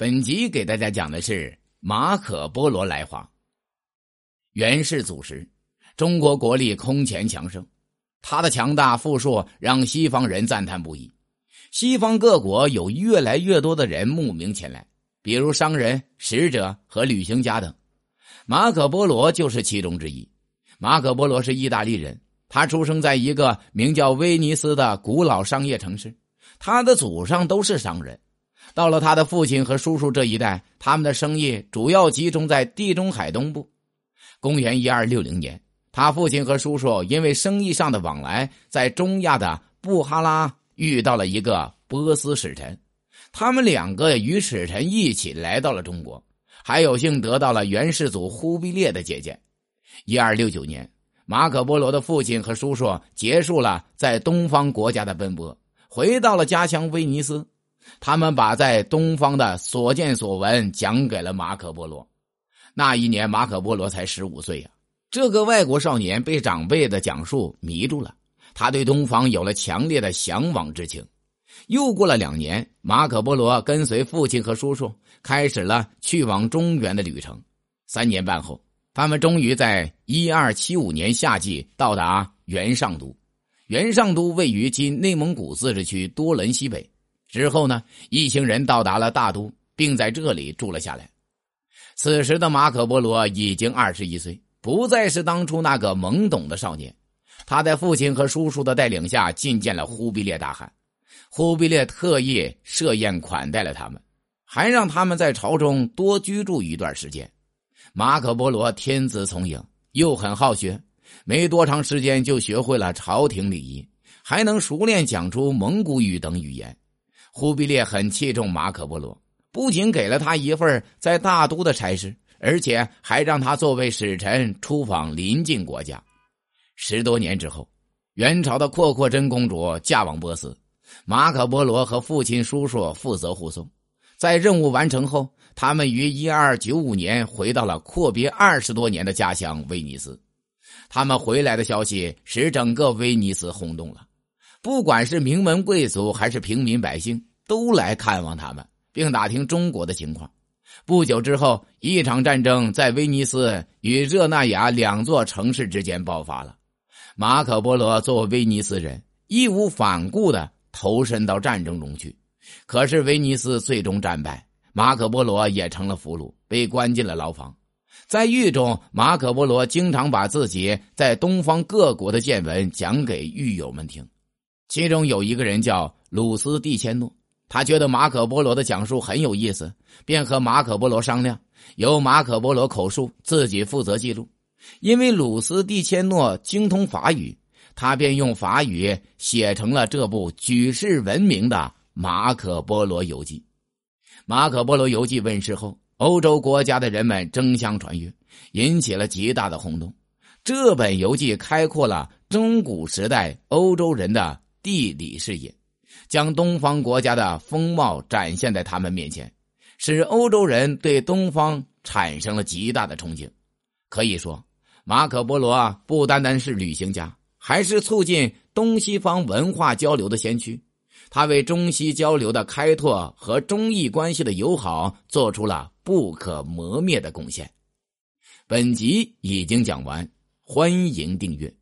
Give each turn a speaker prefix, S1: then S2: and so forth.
S1: 本集给大家讲的是马可波罗来华。元世祖时，中国国力空前强盛，他的强大富庶让西方人赞叹不已。西方各国有越来越多的人慕名前来，比如商人、使者和旅行家等。马可波罗就是其中之一。马可波罗是意大利人，他出生在一个名叫威尼斯的古老商业城市，他的祖上都是商人。到了他的父亲和叔叔这一代，他们的生意主要集中在地中海东部。公元一二六零年，他父亲和叔叔因为生意上的往来，在中亚的布哈拉遇到了一个波斯使臣，他们两个与使臣一起来到了中国，还有幸得到了元世祖忽必烈的接见。一二六九年，马可波罗的父亲和叔叔结束了在东方国家的奔波，回到了家乡威尼斯。他们把在东方的所见所闻讲给了马可波罗。那一年，马可波罗才十五岁呀。这个外国少年被长辈的讲述迷住了，他对东方有了强烈的向往之情。又过了两年，马可波罗跟随父亲和叔叔开始了去往中原的旅程。三年半后，他们终于在一二七五年夏季到达元上都。元上都位于今内蒙古自治区多伦西北。之后呢，一行人到达了大都，并在这里住了下来。此时的马可波罗已经二十一岁，不再是当初那个懵懂的少年。他在父亲和叔叔的带领下觐见了忽必烈大汗。忽必烈特意设宴款待了他们，还让他们在朝中多居住一段时间。马可波罗天资聪颖，又很好学，没多长时间就学会了朝廷礼仪，还能熟练讲出蒙古语等语言。忽必烈很器重马可波罗，不仅给了他一份在大都的差事，而且还让他作为使臣出访邻近国家。十多年之后，元朝的阔阔真公主嫁往波斯，马可波罗和父亲、叔叔负责护送。在任务完成后，他们于一二九五年回到了阔别二十多年的家乡威尼斯。他们回来的消息使整个威尼斯轰动了。不管是名门贵族还是平民百姓，都来看望他们，并打听中国的情况。不久之后，一场战争在威尼斯与热那亚两座城市之间爆发了。马可波罗作为威尼斯人，义无反顾的投身到战争中去。可是威尼斯最终战败，马可波罗也成了俘虏，被关进了牢房。在狱中，马可波罗经常把自己在东方各国的见闻讲给狱友们听。其中有一个人叫鲁斯蒂千诺，他觉得马可波罗的讲述很有意思，便和马可波罗商量，由马可波罗口述，自己负责记录。因为鲁斯蒂千诺精通法语，他便用法语写成了这部举世闻名的《马可波罗游记》。马可波罗游记问世后，欧洲国家的人们争相传阅，引起了极大的轰动。这本游记开阔了中古时代欧洲人的。地理视野，将东方国家的风貌展现在他们面前，使欧洲人对东方产生了极大的憧憬。可以说，马可波罗啊不单单是旅行家，还是促进东西方文化交流的先驱。他为中西交流的开拓和中意关系的友好做出了不可磨灭的贡献。本集已经讲完，欢迎订阅。